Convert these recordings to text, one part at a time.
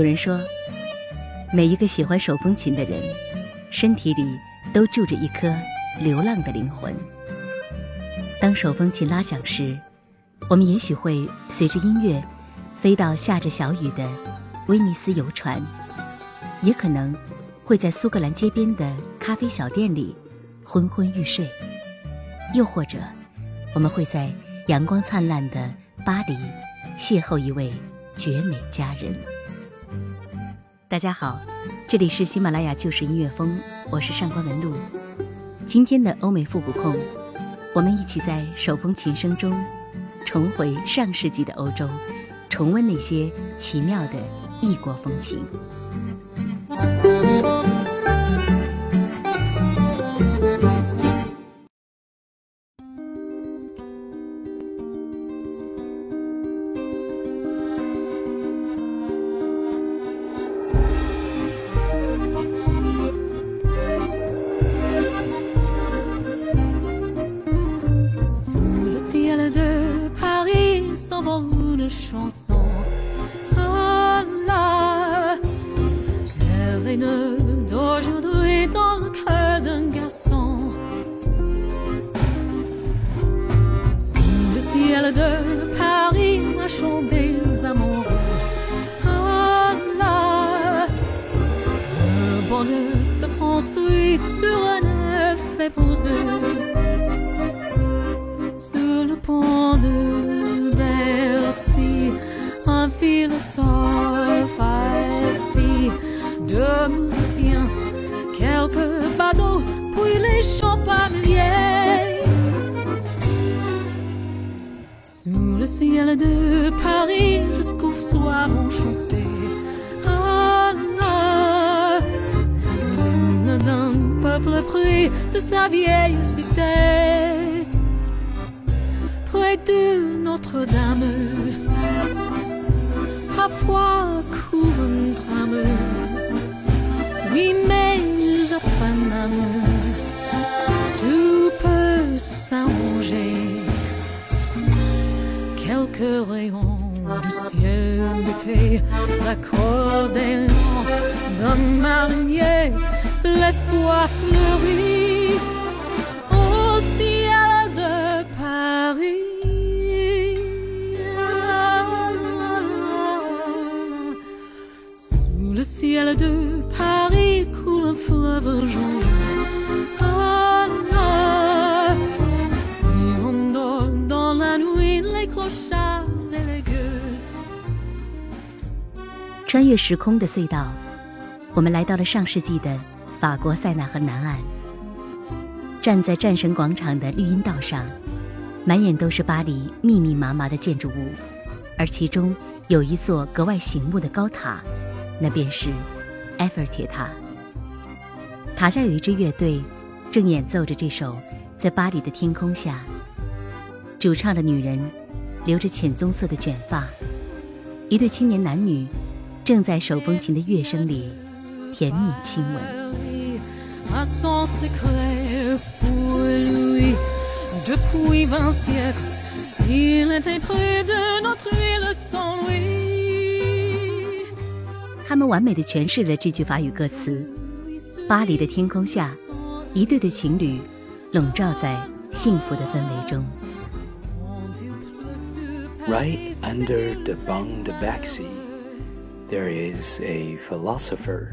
有人说，每一个喜欢手风琴的人，身体里都住着一颗流浪的灵魂。当手风琴拉响时，我们也许会随着音乐飞到下着小雨的威尼斯游船，也可能会在苏格兰街边的咖啡小店里昏昏欲睡，又或者我们会在阳光灿烂的巴黎邂逅一位绝美佳人。大家好，这里是喜马拉雅旧时音乐风，我是上官文露。今天的欧美复古控，我们一起在手风琴声中重回上世纪的欧洲，重温那些奇妙的异国风情。monde se construit sur un œuf épousé Sur le pont de Bercy, un philosophe assis, deux musiciens, quelques badauds, puis les champagnes Sous le ciel de Paris jusqu'au soir en chant peuple près de sa vieille cité, près de Notre-Dame. Parfois court un drame, oui, mais tout peut s'arranger quelques rayons du ciel d'été, l'accordéon d'un marinier, 穿越时空的隧道我们来到了上世纪的法国塞纳河南岸。站在战神广场的绿荫道上，满眼都是巴黎密密麻麻的建筑物，而其中有一座格外醒目的高塔，那便是埃菲尔铁塔。塔下有一支乐队，正演奏着这首《在巴黎的天空下》。主唱的女人留着浅棕色的卷发，一对青年男女正在手风琴的乐声里甜蜜亲吻。À son secret pour lui, depuis vingt siècles, il était près de notre île sans lui. 他们完美的诠释了这句法语歌词：巴黎的天空下，一对对情侣笼罩在幸福的氛围中。Right under the Baxi, there is a philosopher,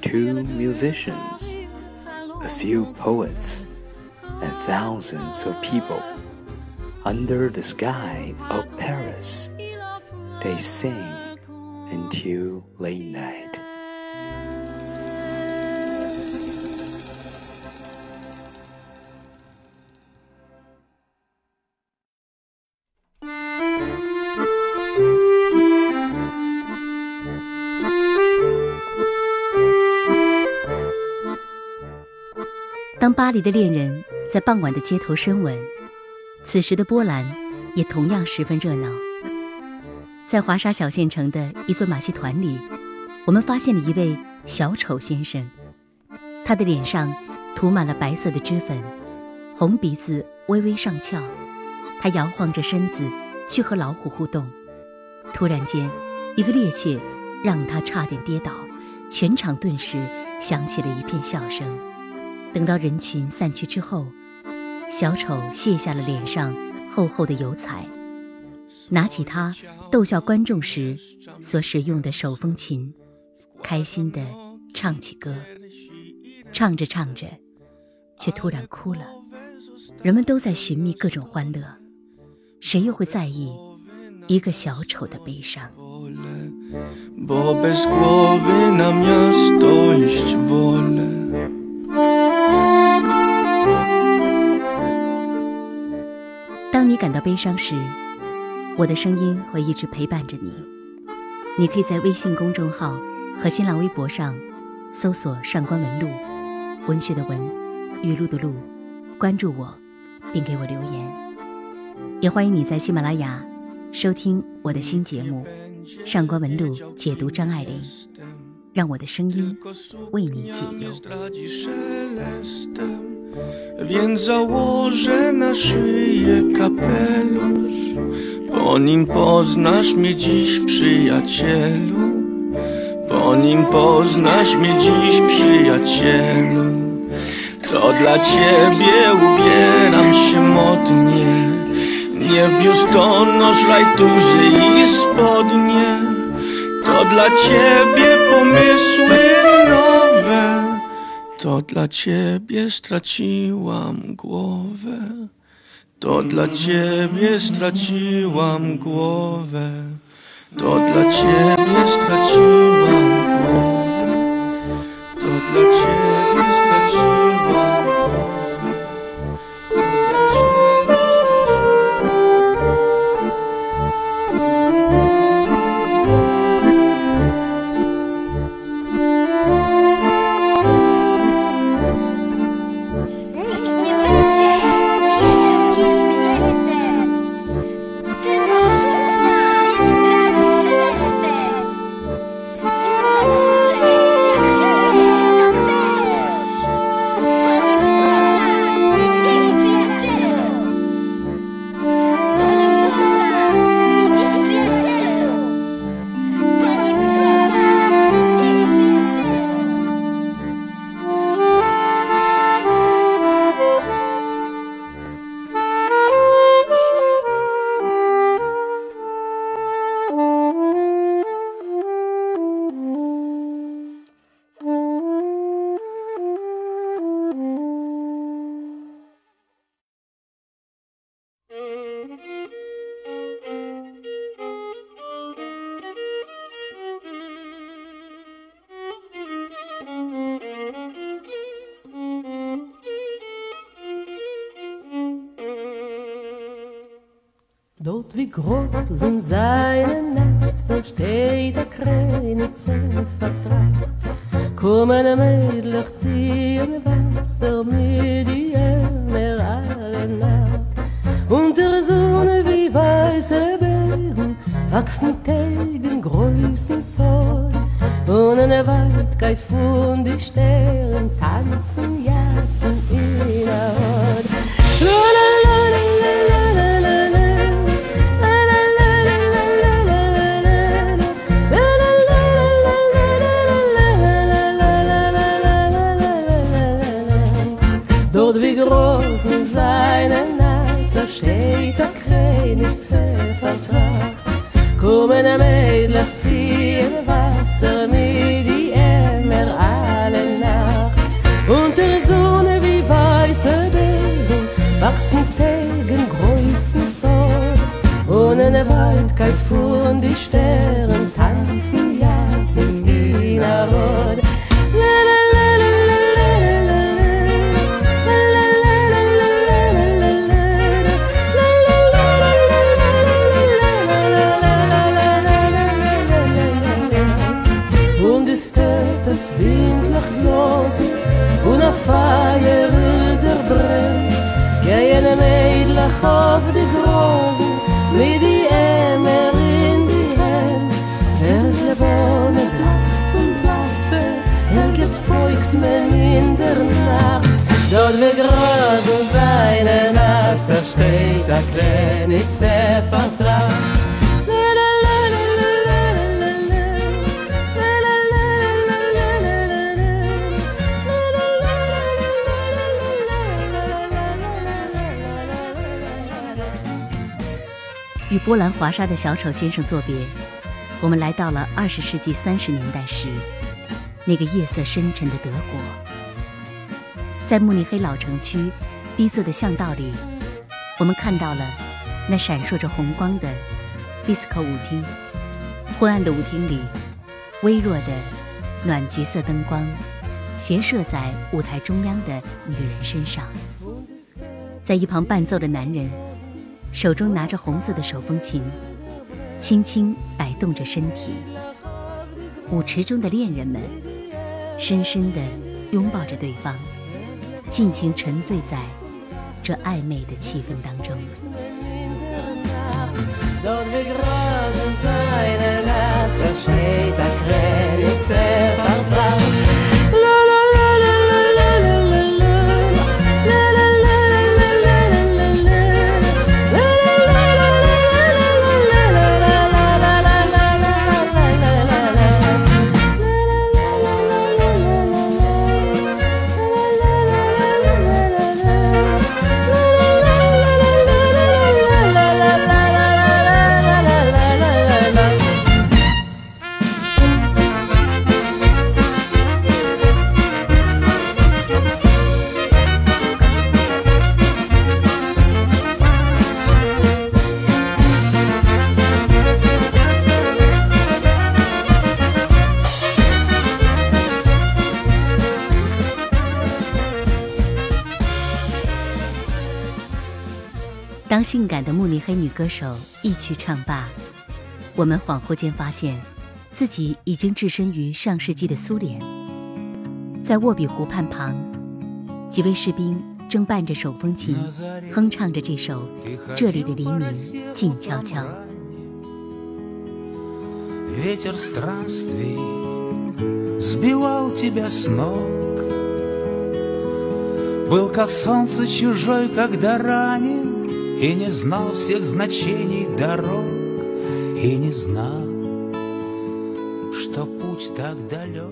two musicians, a few poets, and thousands of people under the sky of Paris. They sing until late night. 巴黎的恋人在傍晚的街头深吻，此时的波兰也同样十分热闹。在华沙小县城的一座马戏团里，我们发现了一位小丑先生，他的脸上涂满了白色的脂粉，红鼻子微微上翘，他摇晃着身子去和老虎互动。突然间，一个趔趄让他差点跌倒，全场顿时响起了一片笑声。等到人群散去之后，小丑卸下了脸上厚厚的油彩，拿起他逗笑观众时所使用的手风琴，开心地唱起歌。唱着唱着，却突然哭了。人们都在寻觅各种欢乐，谁又会在意一个小丑的悲伤？悲伤时，我的声音会一直陪伴着你。你可以在微信公众号和新浪微博上搜索“上官文露”，文学的文，语录的录，关注我，并给我留言。也欢迎你在喜马拉雅收听我的新节目《上官文露解读张爱玲》，让我的声音为你解忧。Więc założę na szyję kapelusz. Po nim poznasz mnie dziś przyjacielu. Po nim poznasz mnie dziś przyjacielu. To dla ciebie ubieram się modnie. Nie w biustonosz, rajtuzy i spodnie. To dla ciebie pomysły to dla ciebie straciłam głowę. To dla ciebie straciłam głowę. To dla ciebie straciłam głowę. To dla ciebie straciłam wie groß sind seine Nester, steht der Krenitze vertrag. Kommen Mädlich ziehen Wasser mit ihr alle nach. Und der Sonne wie weiße Beeren wachsen gegen Größen Zoll. Und in der Weitkeit von die Sternen und die Sterne tanzen ja in Wiener Rot. Feier der Brenn, gehen ein Mädel auf die Grosen, mit 与波兰华沙的小丑先生作别，我们来到了二十世纪三十年代时，那个夜色深沉的德国。在慕尼黑老城区逼仄的巷道里，我们看到了那闪烁着红光的迪斯科舞厅。昏暗的舞厅里，微弱的暖橘色灯光斜射在舞台中央的女人身上，在一旁伴奏的男人。手中拿着红色的手风琴，轻轻摆动着身体。舞池中的恋人们，深深地拥抱着对方，尽情沉醉在这暧昧的气氛当中。性感的慕尼黑女歌手一曲唱罢，我们恍惚间发现，自己已经置身于上世纪的苏联。在沃比湖畔旁，几位士兵正伴着手风琴，哼唱着这首《这里的黎明静悄悄》。 Ветер странствий сбивал тебя с ног Был как солнце чужой, когда ранен И не знал всех значений дорог И не знал, что путь так далек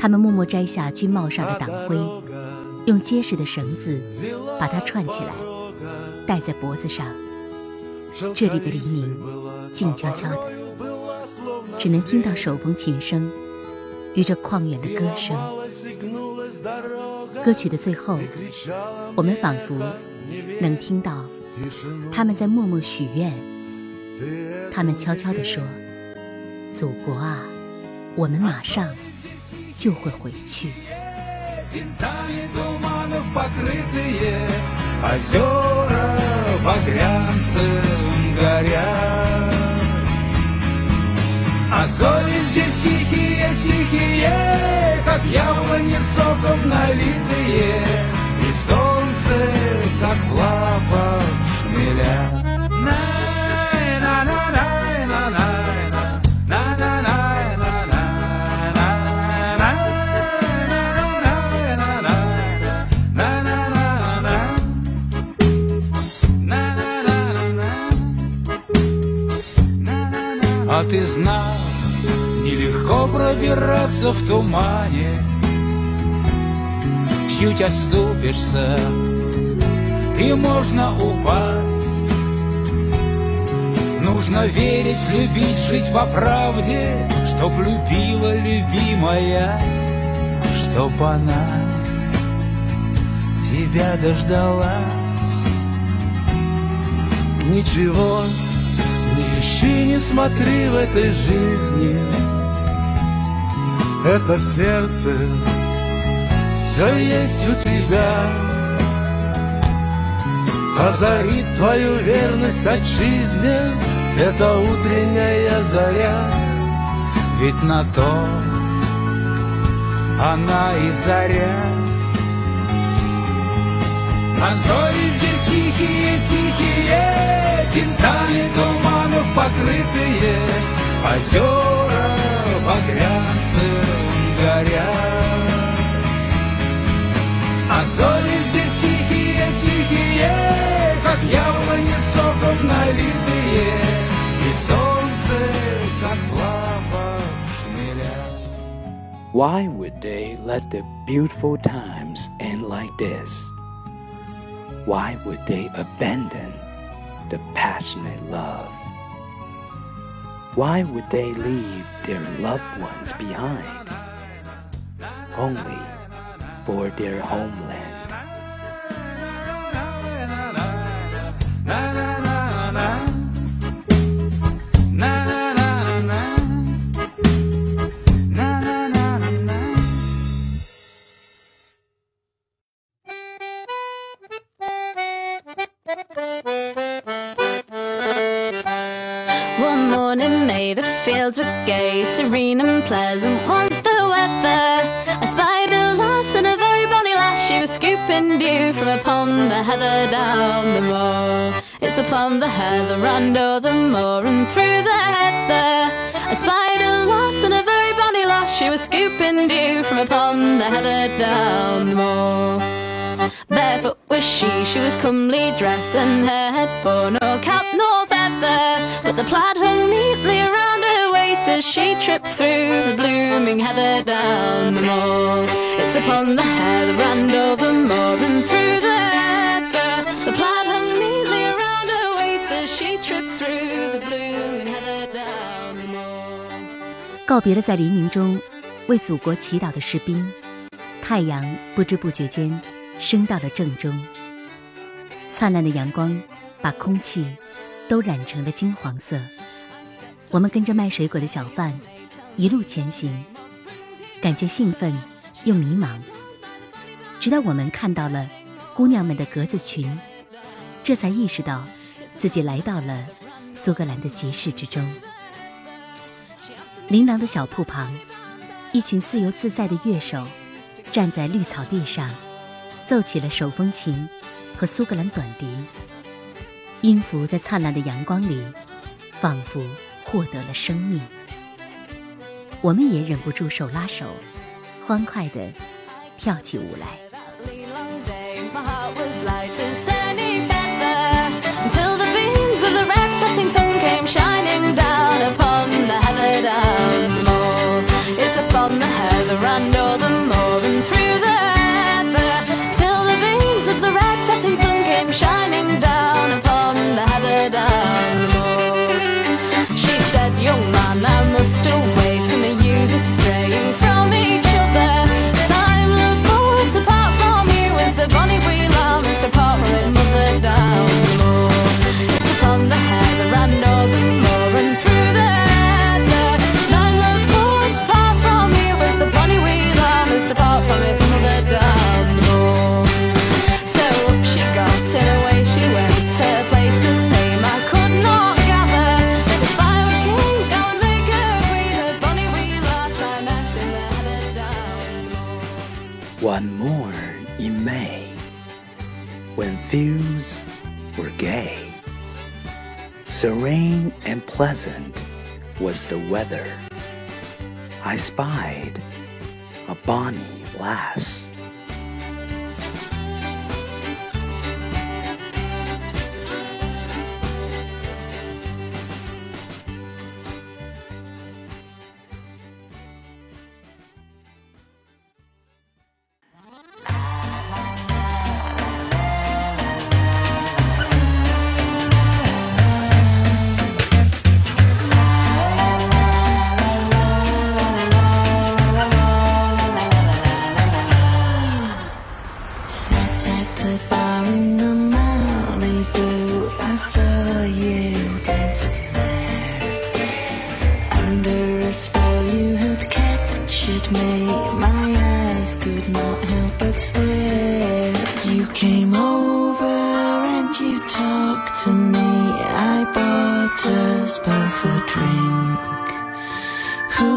他们默默摘下军帽上的党徽，用结实的绳子把它串起来，戴在脖子上。这里的黎明静悄悄的，只能听到手风琴声与这旷远的歌声。歌曲的最后，我们仿佛 能听到他们在默默许愿。他们悄悄地说：“祖国啊，我们马上就会回去。” солнце, как в лапах шмеля. А ты знал, нелегко пробираться в тумане, Чуть оступишься, и можно упасть. Нужно верить, любить, жить по правде Чтоб любила любимая Чтоб она тебя дождалась. Ничего Не ищи, не смотри в этой жизни. Это сердце все есть у тебя. Озарит твою верность отчизне Это утренняя заря. Ведь на то она и заря. А зори здесь тихие, тихие Винтами туманов покрытые Озера багрянцем горят тихие, тихие Как яблони соком налитые И солнце, как в лапах шмеля Why would they let the beautiful times end like this? Why would they abandon the passionate love? Why would they leave their loved ones behind? Only for their homeland. One morning, May the fields were gay, serene and pleasant was the weather. I spied a lass and a very bonny lass. She was scooping dew from upon the heather down the moor. It's upon the heather and o'er the moor and through the heather. I spied a lass and a very bonny lass. She was scooping dew from upon the heather down the moor. Barefoot was she, she was comely dressed, and her head bore no cap nor feather. But the plaid hung neatly around her waist as she tripped through the blooming heather down the moor. It's upon the heather and over moor and through the 告别了在黎明中为祖国祈祷的士兵，太阳不知不觉间升到了正中。灿烂的阳光把空气都染成了金黄色。我们跟着卖水果的小贩一路前行，感觉兴奋又迷茫，直到我们看到了姑娘们的格子裙，这才意识到自己来到了苏格兰的集市之中。琳琅的小铺旁，一群自由自在的乐手站在绿草地上，奏起了手风琴和苏格兰短笛。音符在灿烂的阳光里，仿佛获得了生命。我们也忍不住手拉手，欢快地跳起舞来。Gay. Serene and pleasant was the weather. I spied a bonny lass. Under a spell you had captured me My eyes could not help but stare. You came over and you talked to me. I bought us both a drink. Who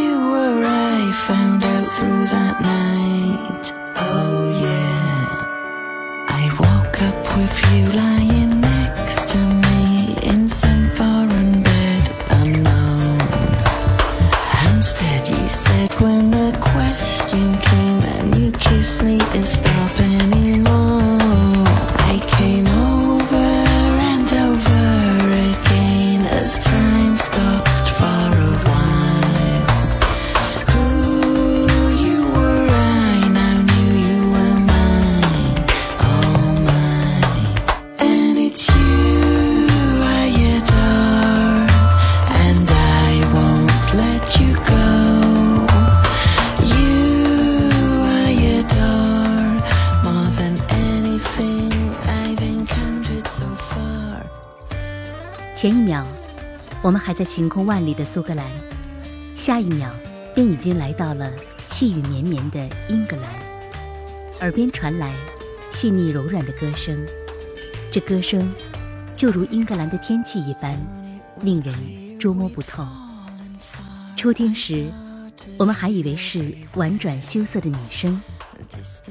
you were I found out through that night. 我们还在晴空万里的苏格兰，下一秒便已经来到了细雨绵绵的英格兰。耳边传来细腻柔软的歌声，这歌声就如英格兰的天气一般，令人捉摸不透。初听时，我们还以为是婉转羞涩的女声，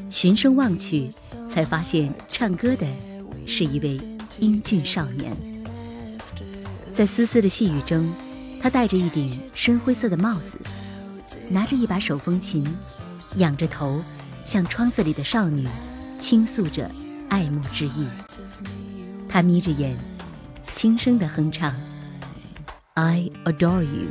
循声望去，才发现唱歌的是一位英俊少年。在丝丝的细雨中，他戴着一顶深灰色的帽子，拿着一把手风琴，仰着头，向窗子里的少女倾诉着爱慕之意。他眯着眼，轻声地哼唱：“I adore you。”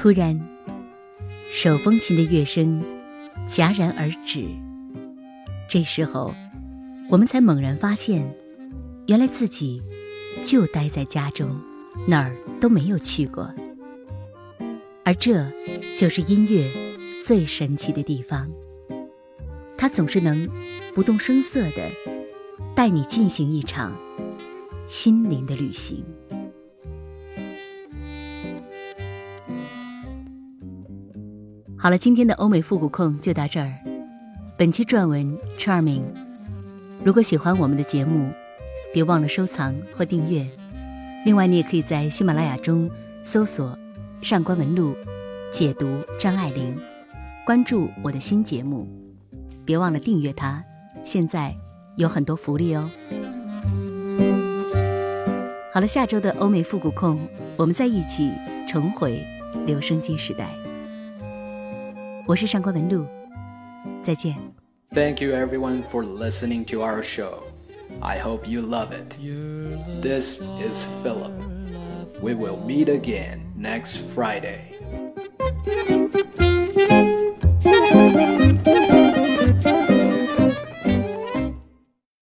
突然，手风琴的乐声戛然而止。这时候，我们才猛然发现，原来自己就待在家中，哪儿都没有去过。而这就是音乐最神奇的地方，它总是能不动声色地带你进行一场心灵的旅行。好了，今天的欧美复古控就到这儿。本期撰文 Charming。如果喜欢我们的节目，别忘了收藏或订阅。另外，你也可以在喜马拉雅中搜索“上官文露”，解读张爱玲，关注我的新节目。别忘了订阅它，现在有很多福利哦。好了，下周的欧美复古控，我们再一起重回留声机时代。我是上官文露，再见。 Thank you everyone for listening to our show. I hope you love it. This is Philip. We will meet again next Friday.